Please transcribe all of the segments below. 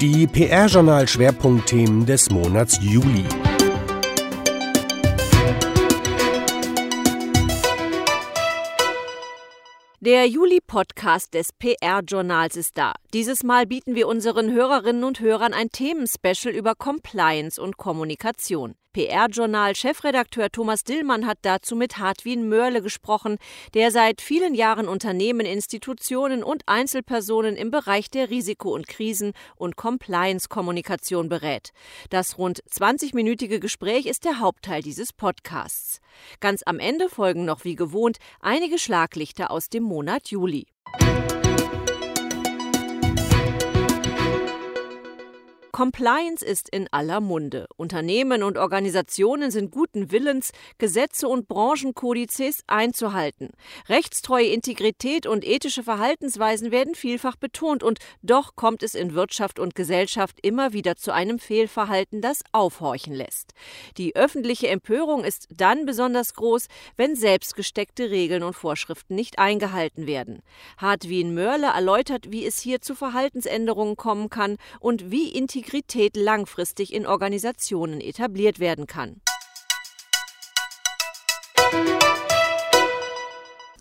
Die PR-Journal-Schwerpunktthemen des Monats Juli. Der Juli-Podcast des PR-Journals ist da. Dieses Mal bieten wir unseren Hörerinnen und Hörern ein Themenspecial über Compliance und Kommunikation. PR-Journal-Chefredakteur Thomas Dillmann hat dazu mit Hartwin Mörle gesprochen, der seit vielen Jahren Unternehmen, Institutionen und Einzelpersonen im Bereich der Risiko- und Krisen- und Compliance-Kommunikation berät. Das rund 20-minütige Gespräch ist der Hauptteil dieses Podcasts. Ganz am Ende folgen noch wie gewohnt einige Schlaglichter aus dem Monat Juli. Compliance ist in aller Munde. Unternehmen und Organisationen sind guten Willens, Gesetze und Branchenkodizes einzuhalten. Rechtstreue Integrität und ethische Verhaltensweisen werden vielfach betont und doch kommt es in Wirtschaft und Gesellschaft immer wieder zu einem Fehlverhalten, das aufhorchen lässt. Die öffentliche Empörung ist dann besonders groß, wenn selbstgesteckte Regeln und Vorschriften nicht eingehalten werden. Hartwin Mörle erläutert, wie es hier zu Verhaltensänderungen kommen kann und wie Integrität Integrität langfristig in Organisationen etabliert werden kann.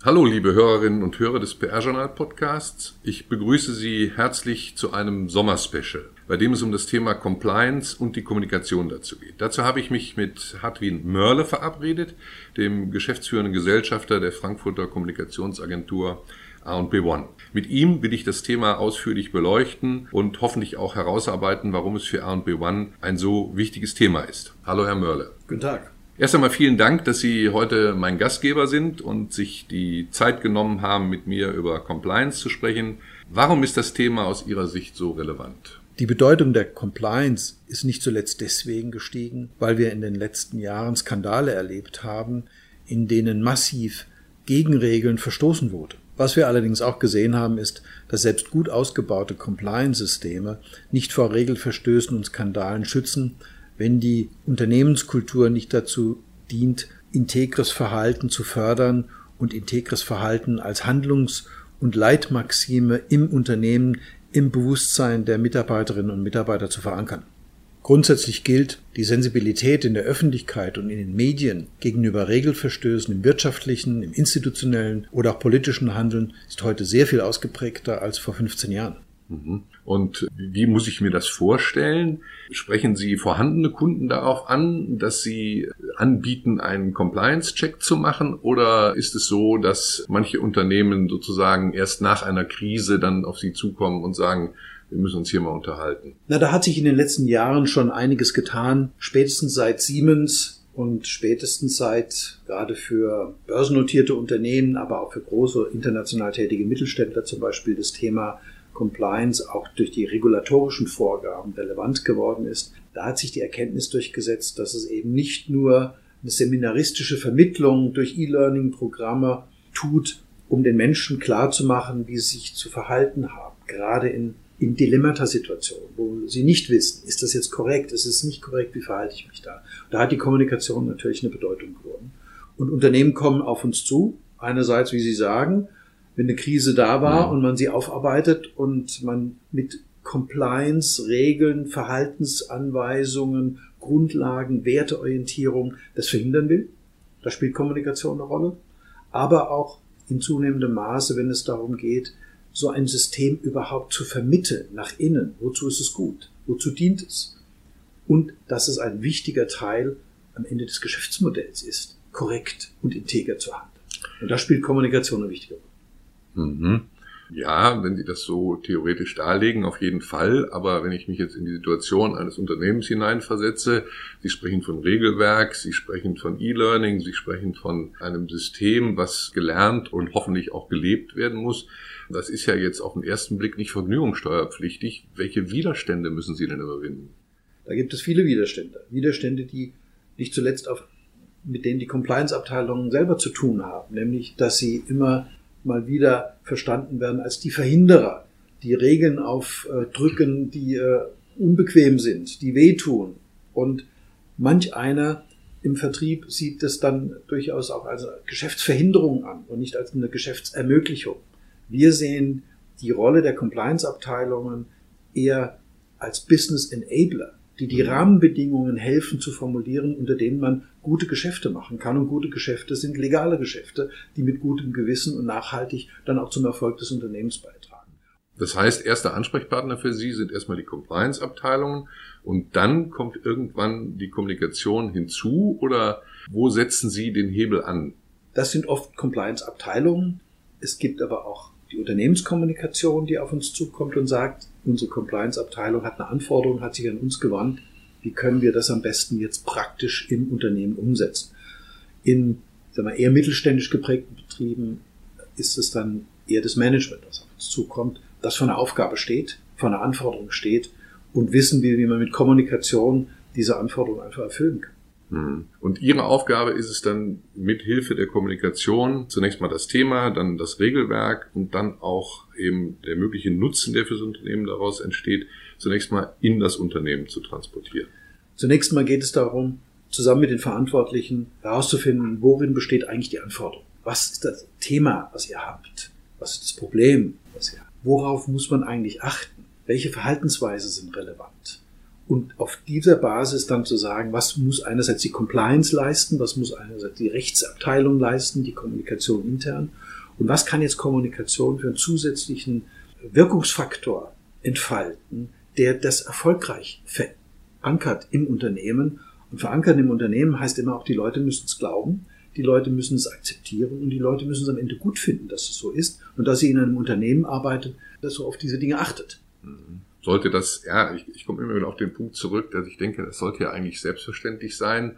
Hallo, liebe Hörerinnen und Hörer des PR-Journal-Podcasts. Ich begrüße Sie herzlich zu einem Sommerspecial, bei dem es um das Thema Compliance und die Kommunikation dazu geht. Dazu habe ich mich mit Hartwin Mörle verabredet, dem geschäftsführenden Gesellschafter der Frankfurter Kommunikationsagentur A&B One. Mit ihm will ich das Thema ausführlich beleuchten und hoffentlich auch herausarbeiten, warum es für A&B One ein so wichtiges Thema ist. Hallo, Herr Mörle. Guten Tag. Erst einmal vielen Dank, dass Sie heute mein Gastgeber sind und sich die Zeit genommen haben, mit mir über Compliance zu sprechen. Warum ist das Thema aus Ihrer Sicht so relevant? Die Bedeutung der Compliance ist nicht zuletzt deswegen gestiegen, weil wir in den letzten Jahren Skandale erlebt haben, in denen massiv gegen Regeln verstoßen wurde. Was wir allerdings auch gesehen haben, ist, dass selbst gut ausgebaute Compliance-Systeme nicht vor Regelverstößen und Skandalen schützen, wenn die Unternehmenskultur nicht dazu dient, integres Verhalten zu fördern und integres Verhalten als Handlungs- und Leitmaxime im Unternehmen, im Bewusstsein der Mitarbeiterinnen und Mitarbeiter zu verankern. Grundsätzlich gilt, die Sensibilität in der Öffentlichkeit und in den Medien gegenüber Regelverstößen im wirtschaftlichen, im institutionellen oder auch politischen Handeln ist heute sehr viel ausgeprägter als vor 15 Jahren. Mhm. Und wie muss ich mir das vorstellen? Sprechen Sie vorhandene Kunden darauf an, dass Sie anbieten, einen Compliance-Check zu machen? Oder ist es so, dass manche Unternehmen sozusagen erst nach einer Krise dann auf Sie zukommen und sagen, wir müssen uns hier mal unterhalten. Na, da hat sich in den letzten Jahren schon einiges getan. Spätestens seit Siemens und spätestens seit gerade für börsennotierte Unternehmen, aber auch für große international tätige Mittelständler zum Beispiel das Thema Compliance auch durch die regulatorischen Vorgaben relevant geworden ist. Da hat sich die Erkenntnis durchgesetzt, dass es eben nicht nur eine seminaristische Vermittlung durch E-Learning-Programme tut, um den Menschen klarzumachen, wie sie sich zu verhalten haben, gerade in in Dilemmata-Situationen, wo sie nicht wissen, ist das jetzt korrekt, ist es nicht korrekt, wie verhalte ich mich da? Da hat die Kommunikation natürlich eine Bedeutung gewonnen. Und Unternehmen kommen auf uns zu, einerseits, wie Sie sagen, wenn eine Krise da war ja. und man sie aufarbeitet und man mit Compliance, Regeln, Verhaltensanweisungen, Grundlagen, Werteorientierung das verhindern will. Da spielt Kommunikation eine Rolle. Aber auch in zunehmendem Maße, wenn es darum geht, so ein System überhaupt zu vermitteln nach innen. Wozu ist es gut? Wozu dient es? Und dass es ein wichtiger Teil am Ende des Geschäftsmodells ist, korrekt und integer zu handeln. Und da spielt Kommunikation eine wichtige Rolle. Mhm. Ja, wenn Sie das so theoretisch darlegen, auf jeden Fall. Aber wenn ich mich jetzt in die Situation eines Unternehmens hineinversetze, Sie sprechen von Regelwerk, Sie sprechen von E-Learning, Sie sprechen von einem System, was gelernt und hoffentlich auch gelebt werden muss. Das ist ja jetzt auf den ersten Blick nicht vergnügungssteuerpflichtig. Welche Widerstände müssen Sie denn überwinden? Da gibt es viele Widerstände. Widerstände, die nicht zuletzt auf, mit denen die Compliance-Abteilungen selber zu tun haben, nämlich, dass sie immer mal wieder verstanden werden als die Verhinderer, die Regeln aufdrücken, die äh, unbequem sind, die wehtun. Und manch einer im Vertrieb sieht das dann durchaus auch als Geschäftsverhinderung an und nicht als eine Geschäftsermöglichung. Wir sehen die Rolle der Compliance-Abteilungen eher als Business Enabler, die die Rahmenbedingungen helfen zu formulieren, unter denen man gute Geschäfte machen kann. Und gute Geschäfte sind legale Geschäfte, die mit gutem Gewissen und nachhaltig dann auch zum Erfolg des Unternehmens beitragen. Das heißt, erster Ansprechpartner für Sie sind erstmal die Compliance-Abteilungen und dann kommt irgendwann die Kommunikation hinzu oder wo setzen Sie den Hebel an? Das sind oft Compliance-Abteilungen. Es gibt aber auch die Unternehmenskommunikation, die auf uns zukommt und sagt, unsere Compliance-Abteilung hat eine Anforderung, hat sich an uns gewandt, wie können wir das am besten jetzt praktisch im Unternehmen umsetzen. In sagen wir, eher mittelständisch geprägten Betrieben ist es dann eher das Management, das auf uns zukommt, das vor einer Aufgabe steht, vor einer Anforderung steht und wissen will, wie man mit Kommunikation diese Anforderung einfach erfüllen kann. Mhm. Und Ihre Aufgabe ist es dann, mit Hilfe der Kommunikation zunächst mal das Thema, dann das Regelwerk und dann auch eben der mögliche Nutzen, der für das Unternehmen daraus entsteht, zunächst mal in das Unternehmen zu transportieren. Zunächst mal geht es darum, zusammen mit den Verantwortlichen herauszufinden, worin besteht eigentlich die Anforderung. Was ist das Thema, was ihr habt? Was ist das Problem, was ihr habt? Worauf muss man eigentlich achten? Welche Verhaltensweise sind relevant? Und auf dieser Basis dann zu sagen, was muss einerseits die Compliance leisten, was muss einerseits die Rechtsabteilung leisten, die Kommunikation intern und was kann jetzt Kommunikation für einen zusätzlichen Wirkungsfaktor entfalten, der das erfolgreich verankert im Unternehmen. Und verankern im Unternehmen heißt immer auch, die Leute müssen es glauben, die Leute müssen es akzeptieren und die Leute müssen es am Ende gut finden, dass es so ist und dass sie in einem Unternehmen arbeitet, das so auf diese Dinge achtet. Mhm sollte das, ja, ich, ich komme immer wieder auf den Punkt zurück, dass ich denke, das sollte ja eigentlich selbstverständlich sein.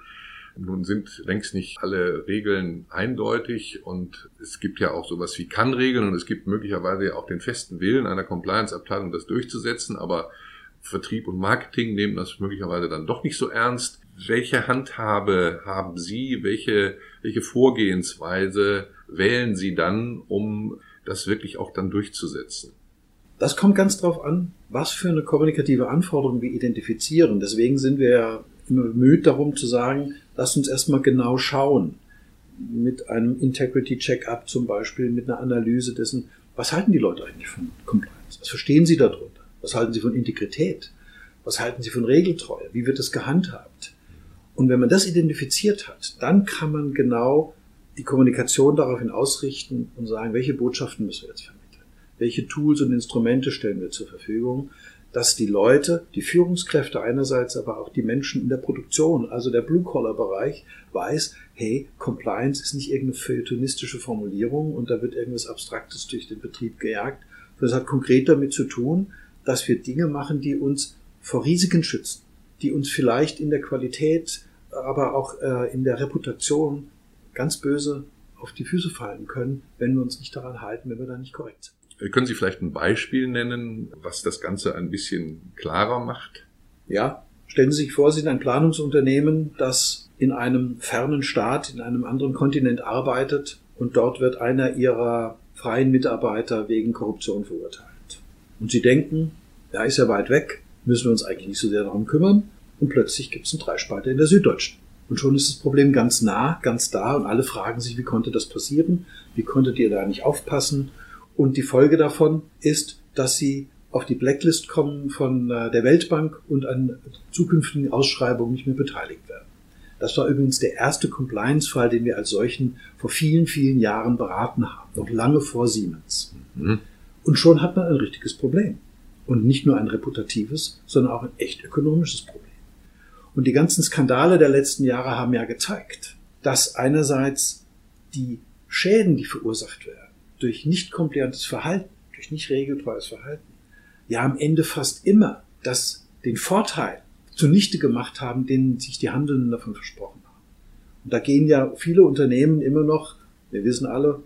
Nun sind längst nicht alle Regeln eindeutig und es gibt ja auch sowas wie Kann-Regeln und es gibt möglicherweise auch den festen Willen einer Compliance-Abteilung, das durchzusetzen, aber Vertrieb und Marketing nehmen das möglicherweise dann doch nicht so ernst. Welche Handhabe haben Sie? Welche, welche Vorgehensweise wählen Sie dann, um das wirklich auch dann durchzusetzen? Das kommt ganz drauf an, was für eine kommunikative Anforderung wir identifizieren. Deswegen sind wir ja immer bemüht darum zu sagen, lasst uns erstmal genau schauen. Mit einem Integrity Check-up zum Beispiel, mit einer Analyse dessen, was halten die Leute eigentlich von Compliance? Was verstehen sie darunter? Was halten sie von Integrität? Was halten sie von Regeltreue? Wie wird das gehandhabt? Und wenn man das identifiziert hat, dann kann man genau die Kommunikation daraufhin ausrichten und sagen, welche Botschaften müssen wir jetzt vermitteln welche Tools und Instrumente stellen wir zur Verfügung, dass die Leute, die Führungskräfte einerseits, aber auch die Menschen in der Produktion, also der Blue-Collar-Bereich, weiß, hey, Compliance ist nicht irgendeine feuilletonistische Formulierung und da wird irgendwas Abstraktes durch den Betrieb gejagt, es hat konkret damit zu tun, dass wir Dinge machen, die uns vor Risiken schützen, die uns vielleicht in der Qualität, aber auch äh, in der Reputation ganz böse auf die Füße fallen können, wenn wir uns nicht daran halten, wenn wir da nicht korrekt sind. Können Sie vielleicht ein Beispiel nennen, was das Ganze ein bisschen klarer macht? Ja, stellen Sie sich vor, Sie sind ein Planungsunternehmen, das in einem fernen Staat, in einem anderen Kontinent arbeitet und dort wird einer Ihrer freien Mitarbeiter wegen Korruption verurteilt. Und Sie denken, da ist er weit weg, müssen wir uns eigentlich nicht so sehr darum kümmern. Und plötzlich gibt es einen Dreispalter in der Süddeutschen. Und schon ist das Problem ganz nah, ganz da und alle fragen sich, wie konnte das passieren? Wie konntet ihr da nicht aufpassen? Und die Folge davon ist, dass sie auf die Blacklist kommen von äh, der Weltbank und an zukünftigen Ausschreibungen nicht mehr beteiligt werden. Das war übrigens der erste Compliance-Fall, den wir als solchen vor vielen, vielen Jahren beraten haben, noch lange vor Siemens. Mhm. Und schon hat man ein richtiges Problem. Und nicht nur ein reputatives, sondern auch ein echt ökonomisches Problem. Und die ganzen Skandale der letzten Jahre haben ja gezeigt, dass einerseits die Schäden, die verursacht werden, durch nicht kompliantes Verhalten, durch nicht regeltreues Verhalten, ja am Ende fast immer das, den Vorteil zunichte gemacht haben, den sich die Handelnden davon versprochen haben. Und da gehen ja viele Unternehmen immer noch, wir wissen alle,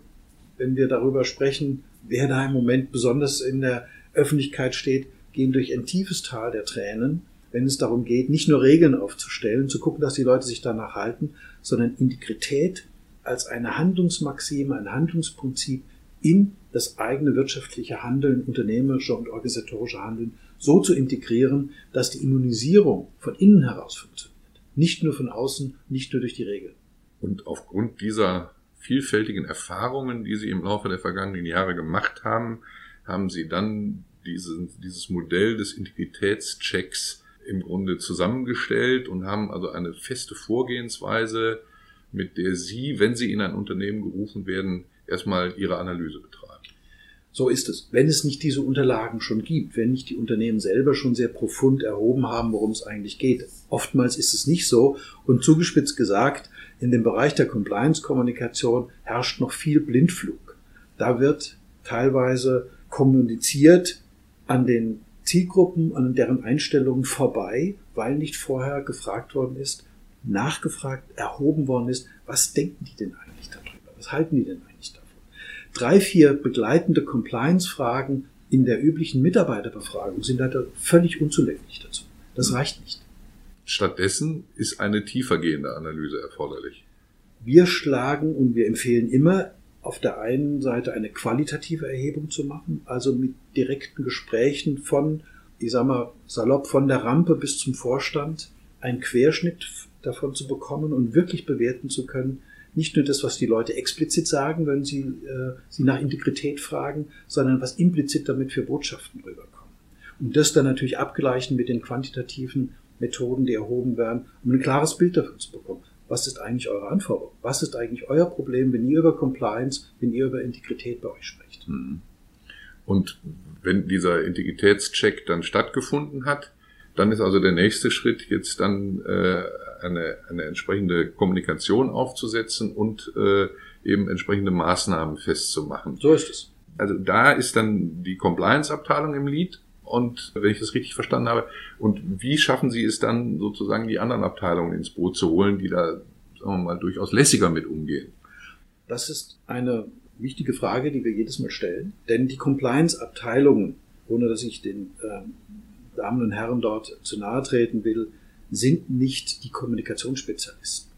wenn wir darüber sprechen, wer da im Moment besonders in der Öffentlichkeit steht, gehen durch ein tiefes Tal der Tränen, wenn es darum geht, nicht nur Regeln aufzustellen, zu gucken, dass die Leute sich danach halten, sondern Integrität als eine Handlungsmaxime, ein Handlungsprinzip in das eigene wirtschaftliche Handeln, unternehmerische und organisatorische Handeln so zu integrieren, dass die Immunisierung von innen heraus funktioniert. Nicht nur von außen, nicht nur durch die Regeln. Und aufgrund dieser vielfältigen Erfahrungen, die Sie im Laufe der vergangenen Jahre gemacht haben, haben Sie dann diesen, dieses Modell des Integritätschecks im Grunde zusammengestellt und haben also eine feste Vorgehensweise, mit der Sie, wenn Sie in ein Unternehmen gerufen werden, erstmal Ihre Analyse betreiben. So ist es. Wenn es nicht diese Unterlagen schon gibt, wenn nicht die Unternehmen selber schon sehr profund erhoben haben, worum es eigentlich geht. Oftmals ist es nicht so. Und zugespitzt gesagt, in dem Bereich der Compliance-Kommunikation herrscht noch viel Blindflug. Da wird teilweise kommuniziert an den Zielgruppen, an deren Einstellungen vorbei, weil nicht vorher gefragt worden ist, nachgefragt, erhoben worden ist, was denken die denn eigentlich darüber? Was halten die denn eigentlich davon? Drei, vier begleitende Compliance-Fragen in der üblichen Mitarbeiterbefragung sind leider völlig unzulänglich dazu. Das reicht nicht. Stattdessen ist eine tiefergehende Analyse erforderlich. Wir schlagen und wir empfehlen immer, auf der einen Seite eine qualitative Erhebung zu machen, also mit direkten Gesprächen von, ich sag mal, salopp von der Rampe bis zum Vorstand, einen Querschnitt davon zu bekommen und wirklich bewerten zu können, nicht nur das, was die Leute explizit sagen, wenn sie äh, sie nach Integrität fragen, sondern was implizit damit für Botschaften rüberkommen. Und das dann natürlich abgleichen mit den quantitativen Methoden, die erhoben werden, um ein klares Bild davon zu bekommen was ist eigentlich eure Anforderung? Was ist eigentlich euer Problem, wenn ihr über Compliance, wenn ihr über Integrität bei euch sprecht? Mhm. Und wenn dieser Integritätscheck dann stattgefunden hat, dann ist also der nächste Schritt jetzt dann äh, eine, eine entsprechende Kommunikation aufzusetzen und äh, eben entsprechende Maßnahmen festzumachen. So ist es. Also da ist dann die Compliance-Abteilung im Lead und wenn ich das richtig verstanden habe, und wie schaffen Sie es dann sozusagen die anderen Abteilungen ins Boot zu holen, die da, sagen wir mal, durchaus lässiger mit umgehen? Das ist eine wichtige Frage, die wir jedes Mal stellen. Denn die Compliance-Abteilungen, ohne dass ich den äh, Damen und Herren dort zu nahe treten will, sind nicht die Kommunikationsspezialisten.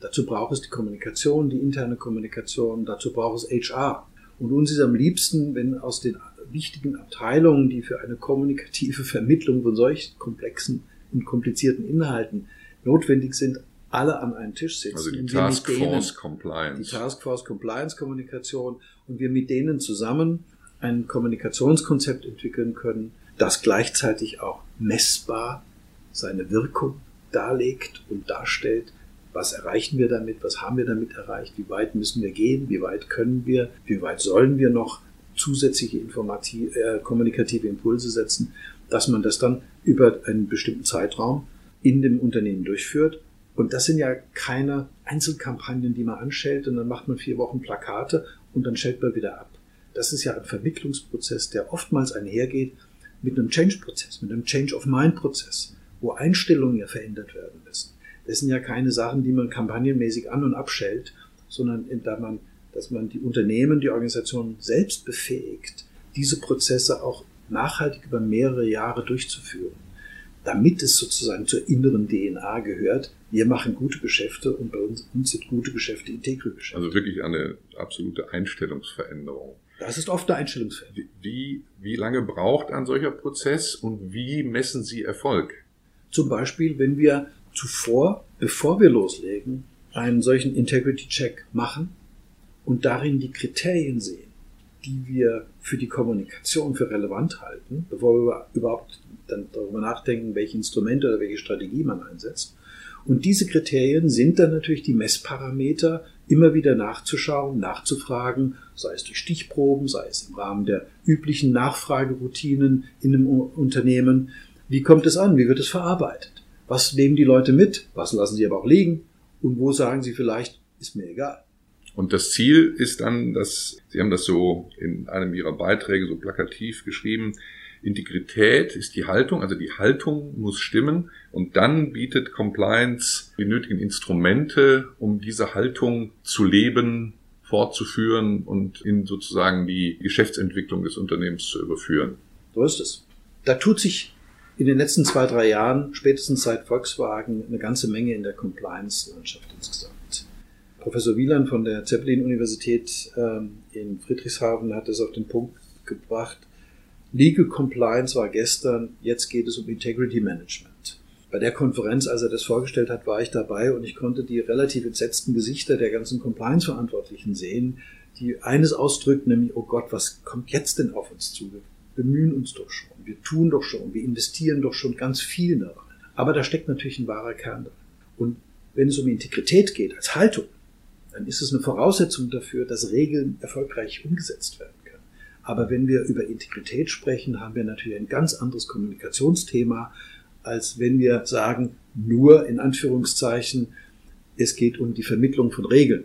Dazu braucht es die Kommunikation, die interne Kommunikation, dazu braucht es HR. Und uns ist am liebsten, wenn aus den wichtigen Abteilungen, die für eine kommunikative Vermittlung von solch komplexen und komplizierten Inhalten notwendig sind, alle an einen Tisch sitzen. Also die Task Force Compliance. Die Task Force Compliance Kommunikation und wir mit denen zusammen ein Kommunikationskonzept entwickeln können, das gleichzeitig auch messbar seine Wirkung darlegt und darstellt. Was erreichen wir damit? Was haben wir damit erreicht? Wie weit müssen wir gehen? Wie weit können wir? Wie weit sollen wir noch zusätzliche informativ, äh, kommunikative Impulse setzen, dass man das dann über einen bestimmten Zeitraum in dem Unternehmen durchführt. Und das sind ja keine Einzelkampagnen, die man anstellt und dann macht man vier Wochen Plakate und dann stellt man wieder ab. Das ist ja ein Vermittlungsprozess, der oftmals einhergeht mit einem Change-Prozess, mit einem Change-of-Mind-Prozess, wo Einstellungen ja verändert werden müssen. Das sind ja keine Sachen, die man kampagnenmäßig an- und abstellt, sondern da man dass man die Unternehmen, die Organisationen selbst befähigt, diese Prozesse auch nachhaltig über mehrere Jahre durchzuführen, damit es sozusagen zur inneren DNA gehört. Wir machen gute Geschäfte und bei uns, uns sind gute Geschäfte integre Geschäfte. Also wirklich eine absolute Einstellungsveränderung. Das ist oft eine Einstellungsveränderung. Wie, wie lange braucht ein solcher Prozess und wie messen Sie Erfolg? Zum Beispiel, wenn wir zuvor, bevor wir loslegen, einen solchen Integrity Check machen, und darin die Kriterien sehen, die wir für die Kommunikation für relevant halten, bevor wir überhaupt dann darüber nachdenken, welche Instrumente oder welche Strategie man einsetzt. Und diese Kriterien sind dann natürlich die Messparameter, immer wieder nachzuschauen, nachzufragen, sei es durch Stichproben, sei es im Rahmen der üblichen Nachfrageroutinen in einem Unternehmen. Wie kommt es an? Wie wird es verarbeitet? Was nehmen die Leute mit? Was lassen sie aber auch liegen? Und wo sagen sie vielleicht, ist mir egal? Und das Ziel ist dann, dass, Sie haben das so in einem Ihrer Beiträge so plakativ geschrieben, Integrität ist die Haltung, also die Haltung muss stimmen und dann bietet Compliance die nötigen Instrumente, um diese Haltung zu leben, fortzuführen und in sozusagen die Geschäftsentwicklung des Unternehmens zu überführen. So ist es. Da tut sich in den letzten zwei, drei Jahren, spätestens seit Volkswagen, eine ganze Menge in der Compliance-Landschaft insgesamt. Professor Wieland von der Zeppelin-Universität ähm, in Friedrichshafen hat es auf den Punkt gebracht. Legal Compliance war gestern, jetzt geht es um Integrity Management. Bei der Konferenz, als er das vorgestellt hat, war ich dabei und ich konnte die relativ entsetzten Gesichter der ganzen Compliance-Verantwortlichen sehen, die eines ausdrückten, nämlich, oh Gott, was kommt jetzt denn auf uns zu? Bemühen uns doch schon, wir tun doch schon, wir investieren doch schon ganz viel da rein. Aber da steckt natürlich ein wahrer Kern drin. Und wenn es um Integrität geht, als Haltung, dann ist es eine Voraussetzung dafür, dass Regeln erfolgreich umgesetzt werden können. Aber wenn wir über Integrität sprechen, haben wir natürlich ein ganz anderes Kommunikationsthema, als wenn wir sagen, nur in Anführungszeichen, es geht um die Vermittlung von Regeln,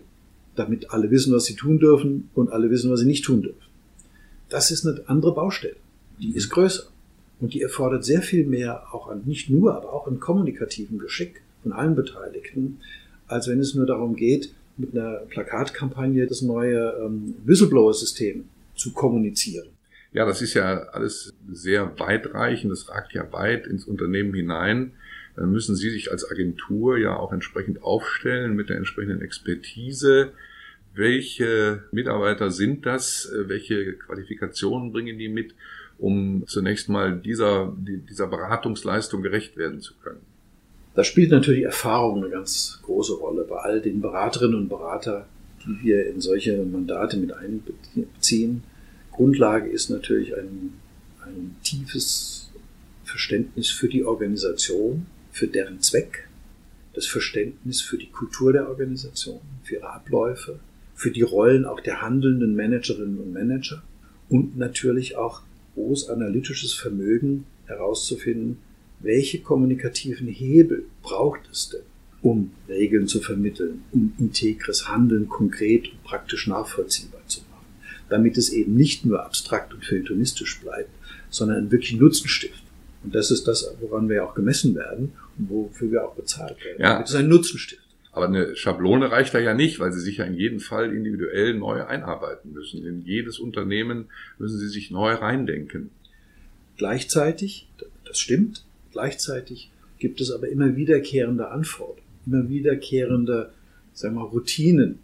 damit alle wissen, was sie tun dürfen und alle wissen, was sie nicht tun dürfen. Das ist eine andere Baustelle. Die ist größer. Und die erfordert sehr viel mehr, auch an, nicht nur, aber auch an kommunikativen Geschick von allen Beteiligten, als wenn es nur darum geht, mit einer Plakatkampagne das neue ähm, Whistleblower-System zu kommunizieren. Ja, das ist ja alles sehr weitreichend, das ragt ja weit ins Unternehmen hinein. Dann müssen Sie sich als Agentur ja auch entsprechend aufstellen mit der entsprechenden Expertise. Welche Mitarbeiter sind das? Welche Qualifikationen bringen die mit, um zunächst mal dieser, dieser Beratungsleistung gerecht werden zu können? Da spielt natürlich Erfahrung eine ganz große Rolle bei all den Beraterinnen und Beratern, die wir in solche Mandate mit einbeziehen. Grundlage ist natürlich ein, ein tiefes Verständnis für die Organisation, für deren Zweck, das Verständnis für die Kultur der Organisation, für ihre Abläufe, für die Rollen auch der handelnden Managerinnen und Manager und natürlich auch groß analytisches Vermögen herauszufinden, welche kommunikativen Hebel braucht es denn, um Regeln zu vermitteln, um integres Handeln konkret und praktisch nachvollziehbar zu machen, damit es eben nicht nur abstrakt und feuilletonistisch bleibt, sondern wirklich Nutzen stiftet. Und das ist das, woran wir auch gemessen werden und wofür wir auch bezahlt werden. Ja. Damit es ein Nutzen stiftet. Aber eine Schablone reicht da ja nicht, weil Sie sich ja in jedem Fall individuell neu einarbeiten müssen. In jedes Unternehmen müssen Sie sich neu reindenken. Gleichzeitig, das stimmt, Gleichzeitig gibt es aber immer wiederkehrende Anforderungen, immer wiederkehrende sagen wir, Routinen,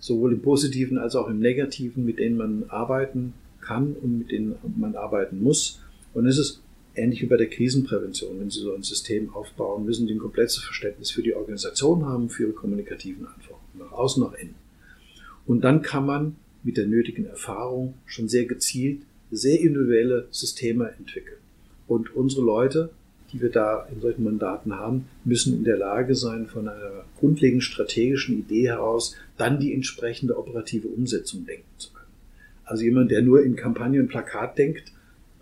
sowohl im positiven als auch im negativen, mit denen man arbeiten kann und mit denen man arbeiten muss. Und es ist ähnlich wie bei der Krisenprävention. Wenn Sie so ein System aufbauen, müssen Sie ein komplettes Verständnis für die Organisation haben, für Ihre kommunikativen Anforderungen, nach außen, nach innen. Und dann kann man mit der nötigen Erfahrung schon sehr gezielt sehr individuelle Systeme entwickeln. Und unsere Leute die wir da in solchen Mandaten haben, müssen in der Lage sein, von einer grundlegend strategischen Idee heraus dann die entsprechende operative Umsetzung denken zu können. Also jemand, der nur in Kampagne und Plakat denkt,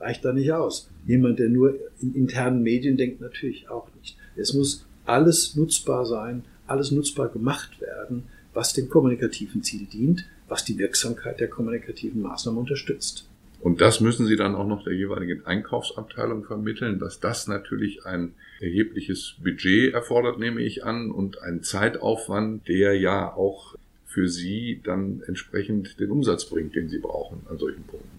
reicht da nicht aus. Jemand, der nur in internen Medien denkt, natürlich auch nicht. Es muss alles nutzbar sein, alles nutzbar gemacht werden, was dem kommunikativen Ziel dient, was die Wirksamkeit der kommunikativen Maßnahmen unterstützt. Und das müssen Sie dann auch noch der jeweiligen Einkaufsabteilung vermitteln, dass das natürlich ein erhebliches Budget erfordert, nehme ich an, und ein Zeitaufwand, der ja auch für Sie dann entsprechend den Umsatz bringt, den Sie brauchen an solchen Punkten.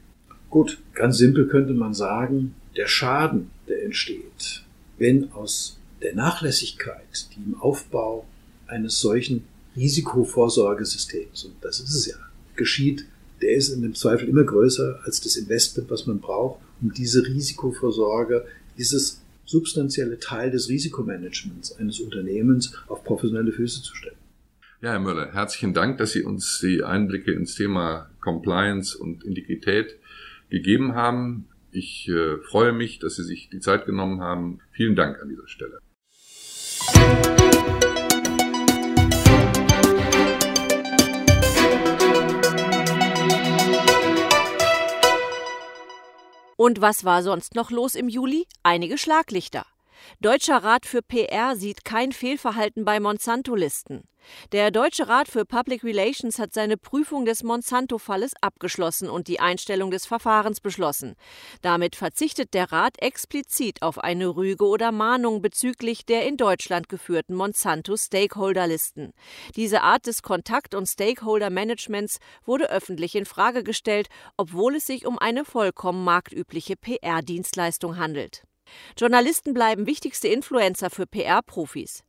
Gut, ganz simpel könnte man sagen, der Schaden, der entsteht, wenn aus der Nachlässigkeit, die im Aufbau eines solchen Risikovorsorgesystems, und das ist es ja, geschieht, der ist in dem Zweifel immer größer als das Investment, was man braucht, um diese Risikovorsorge, dieses substanzielle Teil des Risikomanagements eines Unternehmens auf professionelle Füße zu stellen. Ja, Herr Möller, herzlichen Dank, dass Sie uns die Einblicke ins Thema Compliance und Integrität gegeben haben. Ich äh, freue mich, dass Sie sich die Zeit genommen haben. Vielen Dank an dieser Stelle. Und was war sonst noch los im Juli? Einige Schlaglichter. Deutscher Rat für PR sieht kein Fehlverhalten bei Monsanto-Listen. Der Deutsche Rat für Public Relations hat seine Prüfung des Monsanto-Falles abgeschlossen und die Einstellung des Verfahrens beschlossen. Damit verzichtet der Rat explizit auf eine Rüge oder Mahnung bezüglich der in Deutschland geführten Monsanto-Stakeholder-Listen. Diese Art des Kontakt- und Stakeholder-Managements wurde öffentlich in Frage gestellt, obwohl es sich um eine vollkommen marktübliche PR-Dienstleistung handelt. Journalisten bleiben wichtigste Influencer für PR-Profis.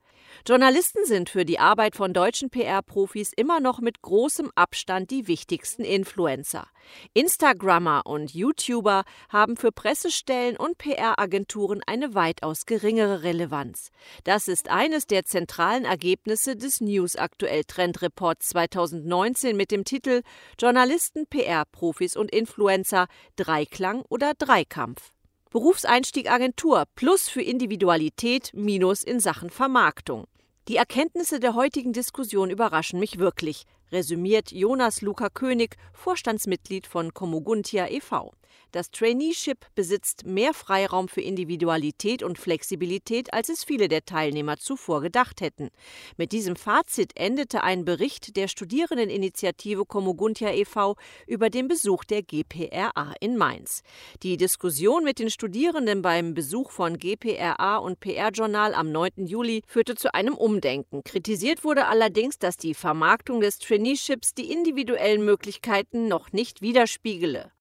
Journalisten sind für die Arbeit von deutschen PR-Profis immer noch mit großem Abstand die wichtigsten Influencer. Instagrammer und YouTuber haben für Pressestellen und PR-Agenturen eine weitaus geringere Relevanz. Das ist eines der zentralen Ergebnisse des News Aktuell Trend Reports 2019 mit dem Titel Journalisten, PR-Profis und Influencer Dreiklang oder Dreikampf. Berufseinstieg Agentur plus für Individualität minus in Sachen Vermarktung. Die Erkenntnisse der heutigen Diskussion überraschen mich wirklich, resümiert Jonas Luca König, Vorstandsmitglied von Komuguntia e.V. Das Traineeship besitzt mehr Freiraum für Individualität und Flexibilität, als es viele der Teilnehmer zuvor gedacht hätten. Mit diesem Fazit endete ein Bericht der Studierendeninitiative Komuguntia e.V. über den Besuch der GPRA in Mainz. Die Diskussion mit den Studierenden beim Besuch von GPRA und PR-Journal am 9. Juli führte zu einem Umdenken. Kritisiert wurde allerdings, dass die Vermarktung des Traineeships die individuellen Möglichkeiten noch nicht widerspiegele.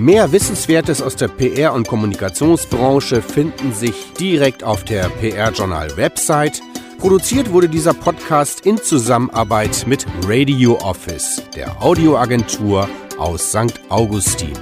Mehr Wissenswertes aus der PR- und Kommunikationsbranche finden sich direkt auf der PR-Journal-Website. Produziert wurde dieser Podcast in Zusammenarbeit mit Radio Office, der Audioagentur aus St. Augustin.